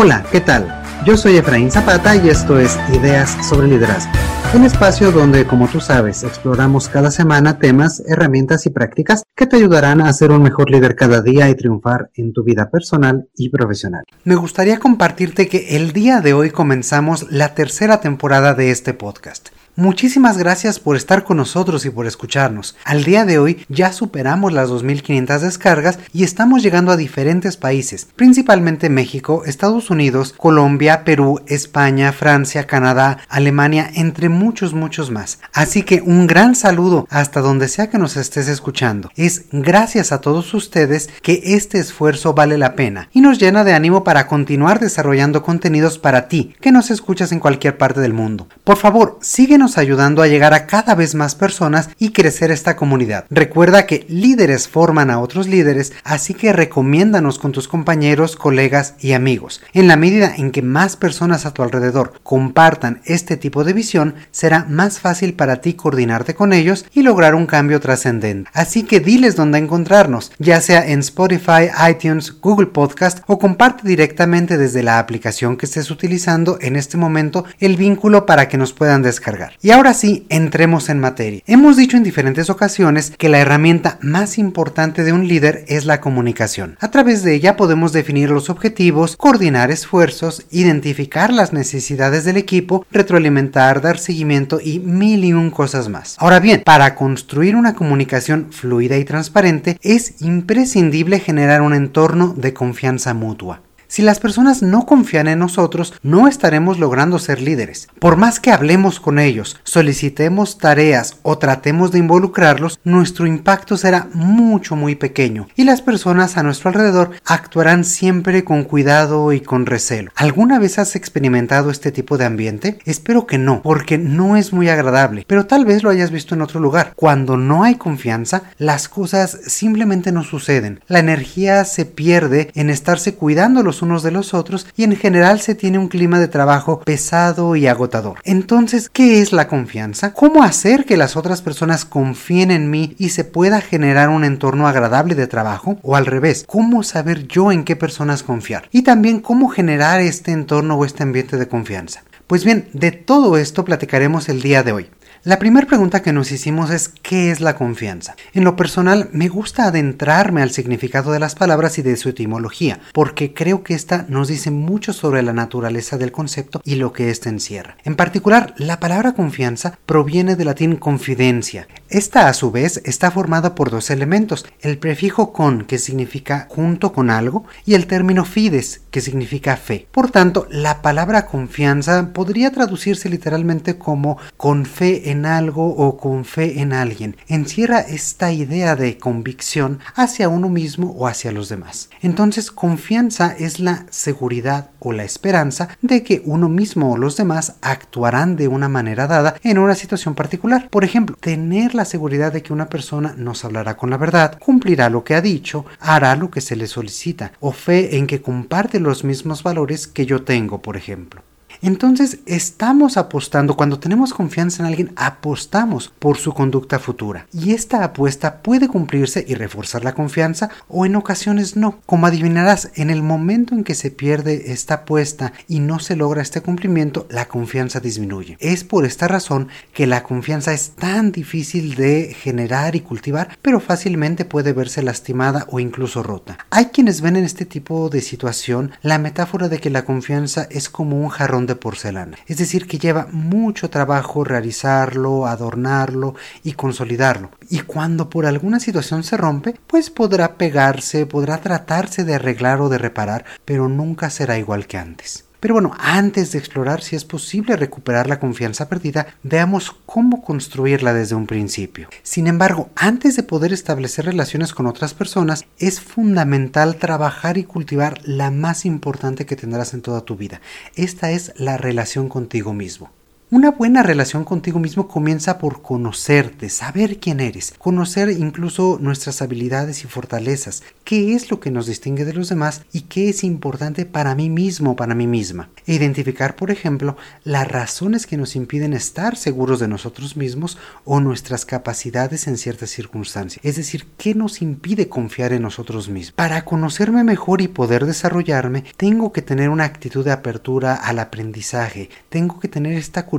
Hola, ¿qué tal? Yo soy Efraín Zapata y esto es Ideas sobre Liderazgo, un espacio donde, como tú sabes, exploramos cada semana temas, herramientas y prácticas que te ayudarán a ser un mejor líder cada día y triunfar en tu vida personal y profesional. Me gustaría compartirte que el día de hoy comenzamos la tercera temporada de este podcast. Muchísimas gracias por estar con nosotros y por escucharnos. Al día de hoy ya superamos las 2.500 descargas y estamos llegando a diferentes países, principalmente México, Estados Unidos, Colombia, Perú, España, Francia, Canadá, Alemania, entre muchos, muchos más. Así que un gran saludo hasta donde sea que nos estés escuchando. Es gracias a todos ustedes que este esfuerzo vale la pena y nos llena de ánimo para continuar desarrollando contenidos para ti que nos escuchas en cualquier parte del mundo. Por favor, síguenos ayudando a llegar a cada vez más personas y crecer esta comunidad. Recuerda que líderes forman a otros líderes, así que recomiéndanos con tus compañeros, colegas y amigos. En la medida en que más personas a tu alrededor compartan este tipo de visión, será más fácil para ti coordinarte con ellos y lograr un cambio trascendente. Así que diles dónde encontrarnos, ya sea en Spotify, iTunes, Google Podcast o comparte directamente desde la aplicación que estés utilizando en este momento el vínculo para que nos puedan descargar. Y ahora sí, entremos en materia. Hemos dicho en diferentes ocasiones que la herramienta más importante de un líder es la comunicación. A través de ella podemos definir los objetivos, coordinar esfuerzos, identificar las necesidades del equipo, retroalimentar, dar seguimiento y mil y un cosas más. Ahora bien, para construir una comunicación fluida y transparente es imprescindible generar un entorno de confianza mutua. Si las personas no confían en nosotros, no estaremos logrando ser líderes. Por más que hablemos con ellos, solicitemos tareas o tratemos de involucrarlos, nuestro impacto será mucho muy pequeño y las personas a nuestro alrededor actuarán siempre con cuidado y con recelo. ¿Alguna vez has experimentado este tipo de ambiente? Espero que no, porque no es muy agradable, pero tal vez lo hayas visto en otro lugar. Cuando no hay confianza, las cosas simplemente no suceden. La energía se pierde en estarse cuidando los unos de los otros y en general se tiene un clima de trabajo pesado y agotador. Entonces, ¿qué es la confianza? ¿Cómo hacer que las otras personas confíen en mí y se pueda generar un entorno agradable de trabajo? O al revés, ¿cómo saber yo en qué personas confiar? Y también cómo generar este entorno o este ambiente de confianza. Pues bien, de todo esto platicaremos el día de hoy. La primera pregunta que nos hicimos es ¿qué es la confianza? En lo personal me gusta adentrarme al significado de las palabras y de su etimología, porque creo que esta nos dice mucho sobre la naturaleza del concepto y lo que éste encierra. En particular, la palabra confianza proviene del latín confidencia. Esta a su vez está formada por dos elementos, el prefijo con, que significa junto con algo, y el término fides, que significa fe. Por tanto, la palabra confianza podría traducirse literalmente como con fe en algo o con fe en alguien. Encierra esta idea de convicción hacia uno mismo o hacia los demás. Entonces, confianza es la seguridad o la esperanza de que uno mismo o los demás actuarán de una manera dada en una situación particular. Por ejemplo, tener la seguridad de que una persona nos hablará con la verdad, cumplirá lo que ha dicho, hará lo que se le solicita, o fe en que comparte los mismos valores que yo tengo, por ejemplo. Entonces estamos apostando, cuando tenemos confianza en alguien, apostamos por su conducta futura. Y esta apuesta puede cumplirse y reforzar la confianza o en ocasiones no. Como adivinarás, en el momento en que se pierde esta apuesta y no se logra este cumplimiento, la confianza disminuye. Es por esta razón que la confianza es tan difícil de generar y cultivar, pero fácilmente puede verse lastimada o incluso rota. Hay quienes ven en este tipo de situación la metáfora de que la confianza es como un jarrón de porcelana. Es decir, que lleva mucho trabajo realizarlo, adornarlo y consolidarlo. Y cuando por alguna situación se rompe, pues podrá pegarse, podrá tratarse de arreglar o de reparar, pero nunca será igual que antes. Pero bueno, antes de explorar si es posible recuperar la confianza perdida, veamos cómo construirla desde un principio. Sin embargo, antes de poder establecer relaciones con otras personas, es fundamental trabajar y cultivar la más importante que tendrás en toda tu vida. Esta es la relación contigo mismo. Una buena relación contigo mismo comienza por conocerte, saber quién eres, conocer incluso nuestras habilidades y fortalezas, qué es lo que nos distingue de los demás y qué es importante para mí mismo para mí misma. Identificar, por ejemplo, las razones que nos impiden estar seguros de nosotros mismos o nuestras capacidades en ciertas circunstancias. Es decir, qué nos impide confiar en nosotros mismos. Para conocerme mejor y poder desarrollarme, tengo que tener una actitud de apertura al aprendizaje, tengo que tener esta curiosidad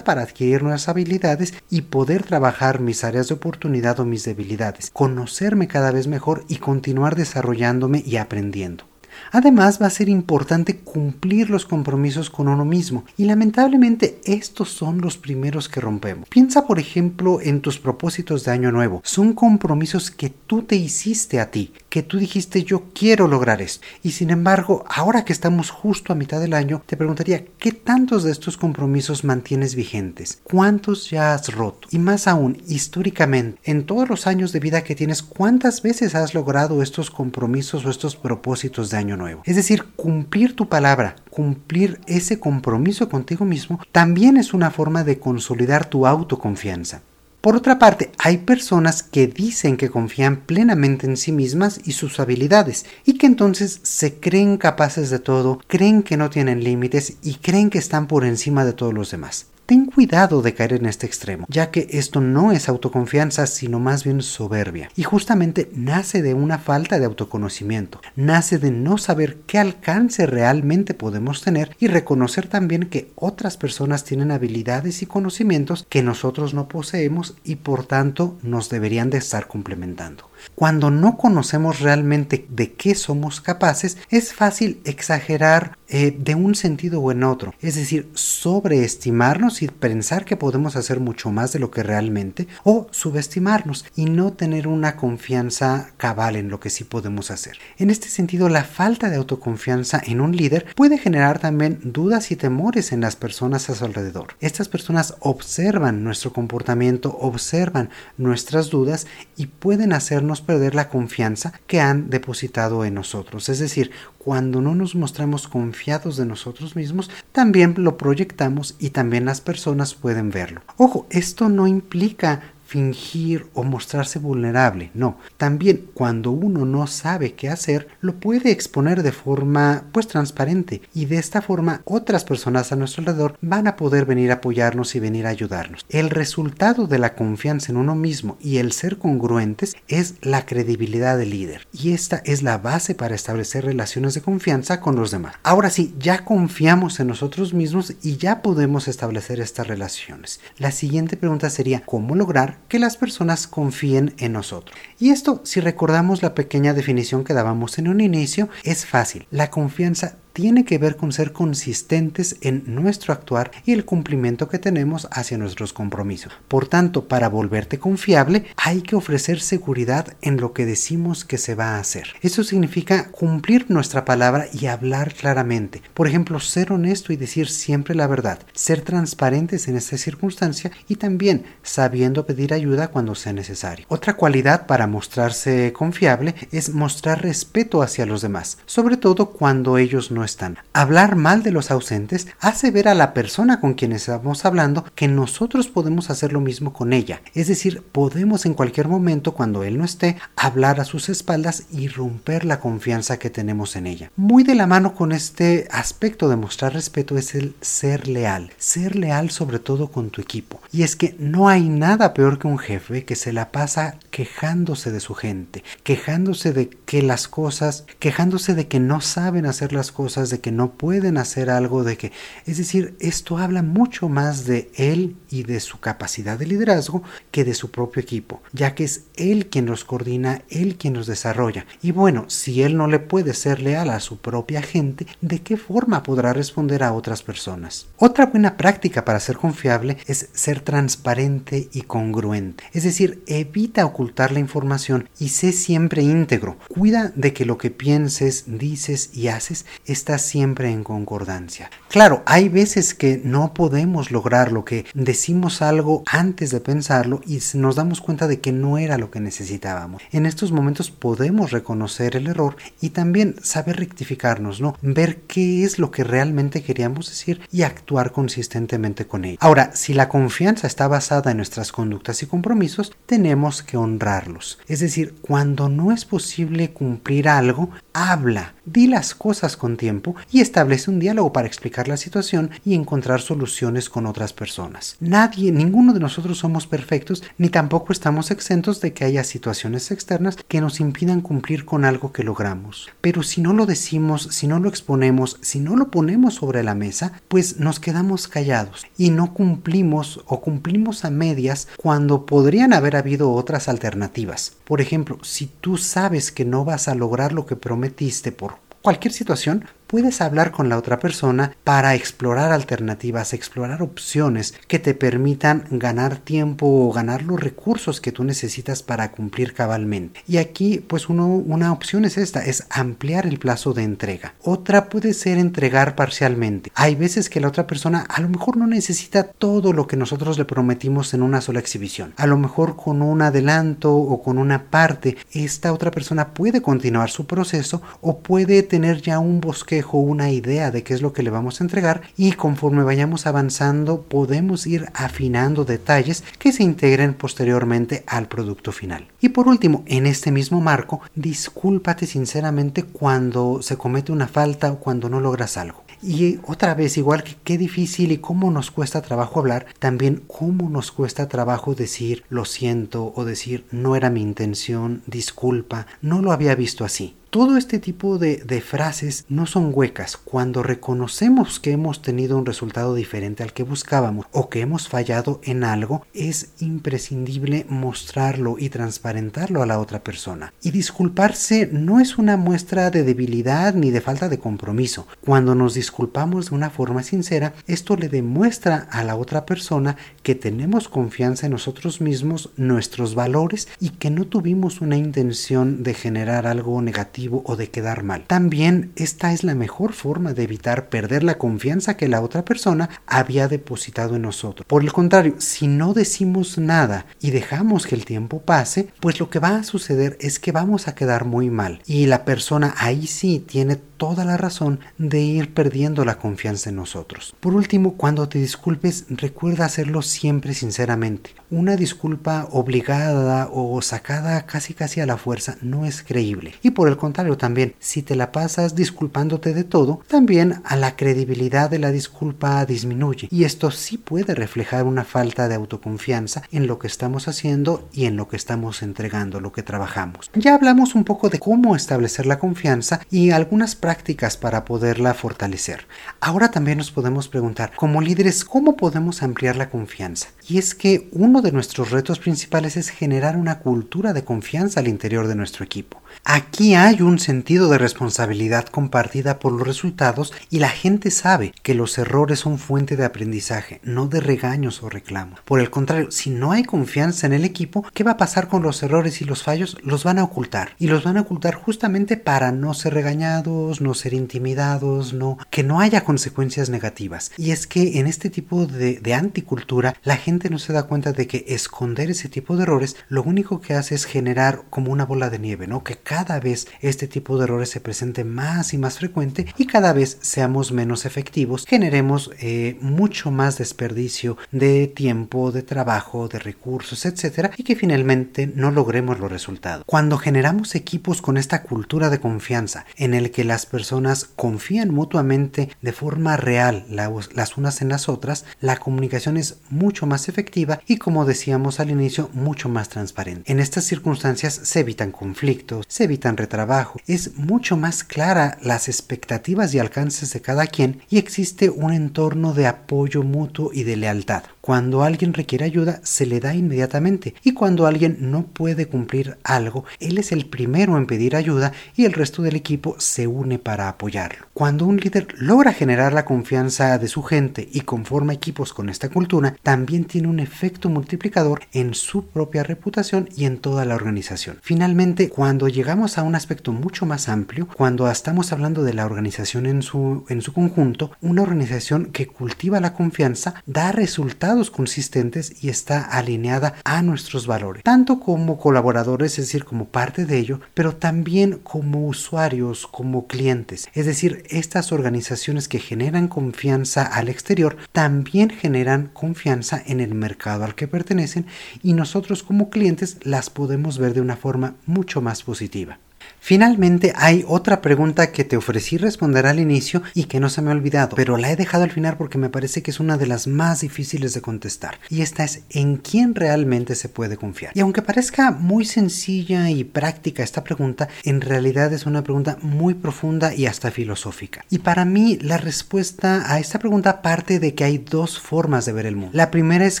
para adquirir nuevas habilidades y poder trabajar mis áreas de oportunidad o mis debilidades, conocerme cada vez mejor y continuar desarrollándome y aprendiendo. Además, va a ser importante cumplir los compromisos con uno mismo y lamentablemente estos son los primeros que rompemos. Piensa, por ejemplo, en tus propósitos de año nuevo. Son compromisos que tú te hiciste a ti, que tú dijiste yo quiero lograr esto. Y sin embargo, ahora que estamos justo a mitad del año, te preguntaría, ¿qué tantos de estos compromisos mantienes vigentes? ¿Cuántos ya has roto? Y más aún, históricamente, en todos los años de vida que tienes, ¿cuántas veces has logrado estos compromisos o estos propósitos de año nuevo. Es decir, cumplir tu palabra, cumplir ese compromiso contigo mismo, también es una forma de consolidar tu autoconfianza. Por otra parte, hay personas que dicen que confían plenamente en sí mismas y sus habilidades, y que entonces se creen capaces de todo, creen que no tienen límites y creen que están por encima de todos los demás. Ten cuidado de caer en este extremo, ya que esto no es autoconfianza, sino más bien soberbia. Y justamente nace de una falta de autoconocimiento, nace de no saber qué alcance realmente podemos tener y reconocer también que otras personas tienen habilidades y conocimientos que nosotros no poseemos y por tanto nos deberían de estar complementando. Cuando no conocemos realmente de qué somos capaces, es fácil exagerar eh, de un sentido o en otro, es decir, sobreestimarnos y pensar que podemos hacer mucho más de lo que realmente, o subestimarnos y no tener una confianza cabal en lo que sí podemos hacer. En este sentido, la falta de autoconfianza en un líder puede generar también dudas y temores en las personas a su alrededor. Estas personas observan nuestro comportamiento, observan nuestras dudas y pueden hacernos perder la confianza que han depositado en nosotros. Es decir, cuando no nos mostramos confiados de nosotros mismos, también lo proyectamos y también las personas pueden verlo. Ojo, esto no implica fingir o mostrarse vulnerable, no. También cuando uno no sabe qué hacer, lo puede exponer de forma pues transparente y de esta forma otras personas a nuestro alrededor van a poder venir a apoyarnos y venir a ayudarnos. El resultado de la confianza en uno mismo y el ser congruentes es la credibilidad del líder y esta es la base para establecer relaciones de confianza con los demás. Ahora sí, ya confiamos en nosotros mismos y ya podemos establecer estas relaciones. La siguiente pregunta sería ¿cómo lograr que las personas confíen en nosotros. Y esto, si recordamos la pequeña definición que dábamos en un inicio, es fácil. La confianza tiene que ver con ser consistentes en nuestro actuar y el cumplimiento que tenemos hacia nuestros compromisos. Por tanto, para volverte confiable, hay que ofrecer seguridad en lo que decimos que se va a hacer. Eso significa cumplir nuestra palabra y hablar claramente. Por ejemplo, ser honesto y decir siempre la verdad, ser transparentes en esta circunstancia y también sabiendo pedir ayuda cuando sea necesario. Otra cualidad para mostrarse confiable es mostrar respeto hacia los demás, sobre todo cuando ellos no están. Hablar mal de los ausentes hace ver a la persona con quien estamos hablando que nosotros podemos hacer lo mismo con ella. Es decir, podemos en cualquier momento cuando él no esté hablar a sus espaldas y romper la confianza que tenemos en ella. Muy de la mano con este aspecto de mostrar respeto es el ser leal. Ser leal sobre todo con tu equipo. Y es que no hay nada peor que un jefe que se la pasa quejándose de su gente, quejándose de que las cosas, quejándose de que no saben hacer las cosas de que no pueden hacer algo, de que, es decir, esto habla mucho más de él y de su capacidad de liderazgo que de su propio equipo, ya que es él quien los coordina, él quien los desarrolla. Y bueno, si él no le puede ser leal a su propia gente, ¿de qué forma podrá responder a otras personas? Otra buena práctica para ser confiable es ser transparente y congruente, es decir, evita ocultar la información y sé siempre íntegro. Cuida de que lo que pienses, dices y haces es está siempre en concordancia. Claro, hay veces que no podemos lograr lo que decimos algo antes de pensarlo y nos damos cuenta de que no era lo que necesitábamos. En estos momentos podemos reconocer el error y también saber rectificarnos, ¿no? Ver qué es lo que realmente queríamos decir y actuar consistentemente con ello. Ahora, si la confianza está basada en nuestras conductas y compromisos, tenemos que honrarlos. Es decir, cuando no es posible cumplir algo, habla, di las cosas con tiempo y establece un diálogo para explicar la situación y encontrar soluciones con otras personas. Nadie, ninguno de nosotros somos perfectos ni tampoco estamos exentos de que haya situaciones externas que nos impidan cumplir con algo que logramos. Pero si no lo decimos, si no lo exponemos, si no lo ponemos sobre la mesa, pues nos quedamos callados y no cumplimos o cumplimos a medias cuando podrían haber habido otras alternativas. Por ejemplo, si tú sabes que no vas a lograr lo que prometiste por cualquier situación, puedes hablar con la otra persona para explorar alternativas, explorar opciones que te permitan ganar tiempo o ganar los recursos que tú necesitas para cumplir cabalmente. Y aquí pues una opción es esta, es ampliar el plazo de entrega. Otra puede ser entregar parcialmente. Hay veces que la otra persona a lo mejor no necesita todo lo que nosotros le prometimos en una sola exhibición. A lo mejor con un adelanto o con una parte, esta otra persona puede continuar su proceso o puede tener ya un bosque una idea de qué es lo que le vamos a entregar y conforme vayamos avanzando podemos ir afinando detalles que se integren posteriormente al producto final. Y por último, en este mismo marco, discúlpate sinceramente cuando se comete una falta o cuando no logras algo. Y otra vez, igual que qué difícil y cómo nos cuesta trabajo hablar, también cómo nos cuesta trabajo decir lo siento o decir no era mi intención, disculpa, no lo había visto así. Todo este tipo de, frases no son huecas. Cuando reconocemos que hemos tenido un resultado diferente al que buscábamos o que hemos fallado en algo, es imprescindible mostrarlo y transparentarlo a la otra persona. Y disculparse no es una muestra de debilidad ni de falta de compromiso. Cuando nos disculpamos de una forma sincera, esto le demuestra a la otra persona que tenemos confianza en nosotros mismos, nuestros valores y que no tuvimos una intención de generar algo negativo o de quedar mal. También esta es la mejor forma de evitar perder la confianza que la otra persona había depositado en nosotros. Por el contrario, si no decimos nada y dejamos que el tiempo pase, pues lo que va a suceder es que vamos a quedar muy mal y la persona ahí sí tiene toda la razón de ir perdiendo la confianza en nosotros. Por último, cuando te disculpes, recuerda hacerlo siempre sinceramente. Una disculpa obligada o sacada casi casi a la fuerza no es creíble. Y por el contrario también, si te la pasas disculpándote de todo, también a la credibilidad de la disculpa disminuye. Y esto sí puede reflejar una falta de autoconfianza en lo que estamos haciendo y en lo que estamos entregando, lo que trabajamos. Ya hablamos un poco de cómo establecer la confianza y algunas prácticas para poderla fortalecer. Ahora también nos podemos preguntar, como líderes, ¿cómo podemos ampliar la confianza? Y es que uno de nuestros retos principales es generar una cultura de confianza al interior de nuestro equipo. Aquí hay un sentido de responsabilidad compartida por los resultados y la gente sabe que los errores son fuente de aprendizaje, no de regaños o reclamos. Por el contrario, si no hay confianza en el equipo, ¿qué va a pasar con los errores y los fallos? Los van a ocultar. Y los van a ocultar justamente para no ser regañados, no ser intimidados, no, que no haya consecuencias negativas. Y es que en este tipo de, de anticultura, la gente no se da cuenta de que esconder ese tipo de errores lo único que hace es generar como una bola de nieve, ¿no? Que cada vez este tipo de errores se presente más y más frecuente y cada vez seamos menos efectivos, generemos eh, mucho más desperdicio de tiempo, de trabajo, de recursos, etcétera, y que finalmente no logremos los resultados. Cuando generamos equipos con esta cultura de confianza en el que las personas confían mutuamente de forma real las unas en las otras, la comunicación es mucho más efectiva y como decíamos al inicio, mucho más transparente. En estas circunstancias se evitan conflictos, se evitan retrabajo, es mucho más clara las expectativas y alcances de cada quien y existe un entorno de apoyo mutuo y de lealtad. Cuando alguien requiere ayuda, se le da inmediatamente y cuando alguien no puede cumplir algo, él es el primero en pedir ayuda y el resto del equipo se une para apoyarlo. Cuando un líder logra generar la confianza de su gente y conforma equipos con esta cultura, también tiene un efecto multiplicador en su propia reputación y en toda la organización. Finalmente, cuando llegamos a un aspecto mucho más amplio, cuando estamos hablando de la organización en su, en su conjunto, una organización que cultiva la confianza da resultados consistentes y está alineada a nuestros valores, tanto como colaboradores, es decir, como parte de ello, pero también como usuarios, como clientes. Es decir, estas organizaciones que generan confianza al exterior también generan confianza en el mercado al que pertenecen y nosotros como clientes las podemos ver de una forma mucho más positiva. Finalmente hay otra pregunta que te ofrecí responder al inicio y que no se me ha olvidado, pero la he dejado al final porque me parece que es una de las más difíciles de contestar. Y esta es ¿en quién realmente se puede confiar? Y aunque parezca muy sencilla y práctica esta pregunta, en realidad es una pregunta muy profunda y hasta filosófica. Y para mí la respuesta a esta pregunta parte de que hay dos formas de ver el mundo. La primera es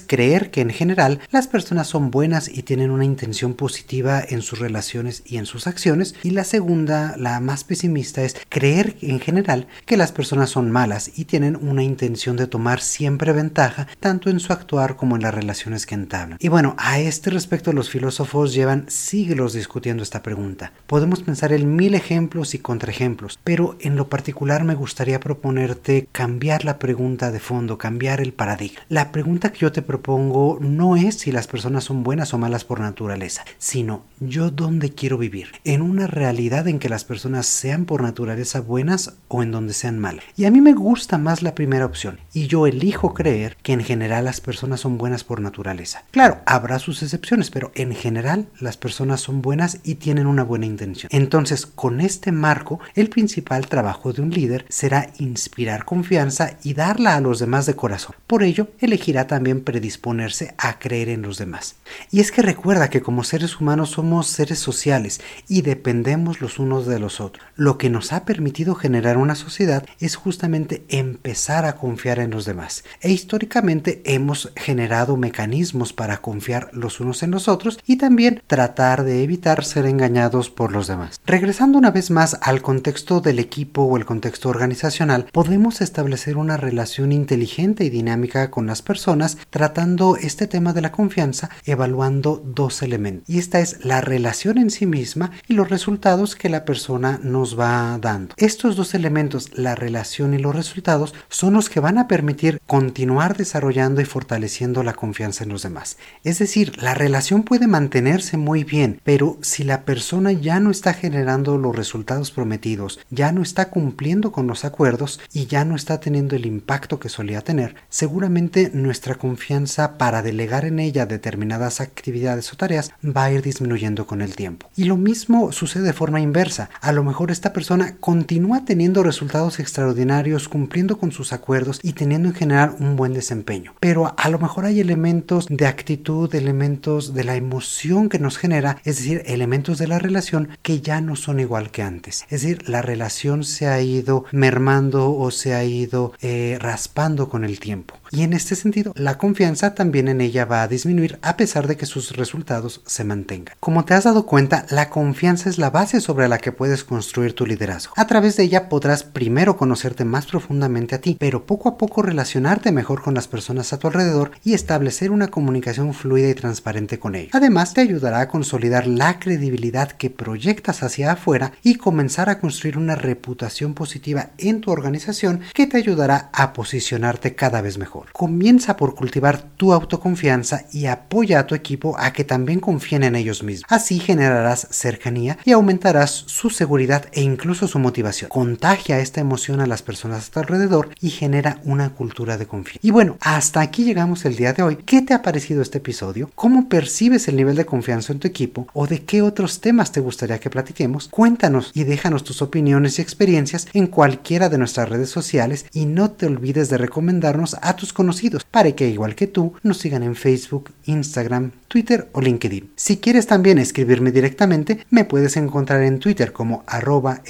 creer que en general las personas son buenas y tienen una intención positiva en sus relaciones y en sus acciones la segunda, la más pesimista, es creer en general que las personas son malas y tienen una intención de tomar siempre ventaja tanto en su actuar como en las relaciones que entablan. Y bueno, a este respecto los filósofos llevan siglos discutiendo esta pregunta. Podemos pensar en mil ejemplos y contraejemplos, pero en lo particular me gustaría proponerte cambiar la pregunta de fondo, cambiar el paradigma. La pregunta que yo te propongo no es si las personas son buenas o malas por naturaleza, sino yo dónde quiero vivir, en una realidad en que las personas sean por naturaleza buenas o en donde sean malas. Y a mí me gusta más la primera opción, y yo elijo creer que en general las personas son buenas por naturaleza. Claro, habrá sus excepciones, pero en general las personas son buenas y tienen una buena intención. Entonces, con este marco, el principal trabajo de un líder será inspirar confianza y darla a los demás de corazón. Por ello, elegirá también predisponerse a creer en los demás. Y es que recuerda que como seres humanos somos seres sociales y dependemos los unos de los otros. Lo que nos ha permitido generar una sociedad es justamente empezar a confiar en los demás. E históricamente hemos generado mecanismos para confiar los unos en los otros y también tratar de evitar ser engañados por los demás. Regresando una vez más al contexto del equipo o el contexto organizacional, podemos establecer una relación inteligente y dinámica con las personas tratando este tema de la confianza evaluando dos elementos. Y esta es la relación en sí misma y los resultados que la persona nos va dando. Estos dos elementos, la relación y los resultados, son los que van a permitir continuar desarrollando y fortaleciendo la confianza en los demás. Es decir, la relación puede mantenerse muy bien, pero si la persona ya no está generando los resultados prometidos, ya no está cumpliendo con los acuerdos y ya no está teniendo el impacto que solía tener, seguramente nuestra confianza para delegar en ella determinadas actividades o tareas va a ir disminuyendo con el tiempo. Y lo mismo sucede de forma inversa. A lo mejor esta persona continúa teniendo resultados extraordinarios, cumpliendo con sus acuerdos y teniendo en general un buen desempeño. Pero a lo mejor hay elementos de actitud, elementos de la emoción que nos genera, es decir, elementos de la relación que ya no son igual que antes. Es decir, la relación se ha ido mermando o se ha ido eh, raspando con el tiempo. Y en este sentido, la confianza también en ella va a disminuir a pesar de que sus resultados se mantengan. Como te has dado cuenta, la confianza es la base sobre la que puedes construir tu liderazgo. A través de ella podrás primero conocerte más profundamente a ti, pero poco a poco relacionarte mejor con las personas a tu alrededor y establecer una comunicación fluida y transparente con ellos. Además, te ayudará a consolidar la credibilidad que proyectas hacia afuera y comenzar a construir una reputación positiva en tu organización que te ayudará a posicionarte cada vez mejor. Comienza por cultivar tu autoconfianza y apoya a tu equipo a que también confíen en ellos mismos. Así generarás cercanía y aumentarás su seguridad e incluso su motivación. Contagia esta emoción a las personas a tu alrededor y genera una cultura de confianza. Y bueno, hasta aquí llegamos el día de hoy. ¿Qué te ha parecido este episodio? ¿Cómo percibes el nivel de confianza en tu equipo? ¿O de qué otros temas te gustaría que platiquemos? Cuéntanos y déjanos tus opiniones y experiencias en cualquiera de nuestras redes sociales y no te olvides de recomendarnos a tus conocidos para que igual que tú nos sigan en Facebook, Instagram, Twitter o LinkedIn. Si quieres también escribirme directamente, me puedes encontrar en Twitter como arroba.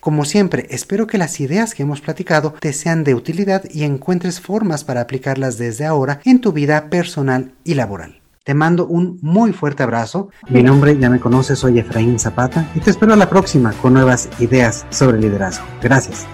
Como siempre, espero que las ideas que hemos platicado te sean de utilidad y encuentres formas para aplicarlas desde ahora en tu vida personal y laboral. Te mando un muy fuerte abrazo. Mi nombre ya me conoces, soy Efraín Zapata y te espero a la próxima con nuevas ideas sobre liderazgo. Gracias.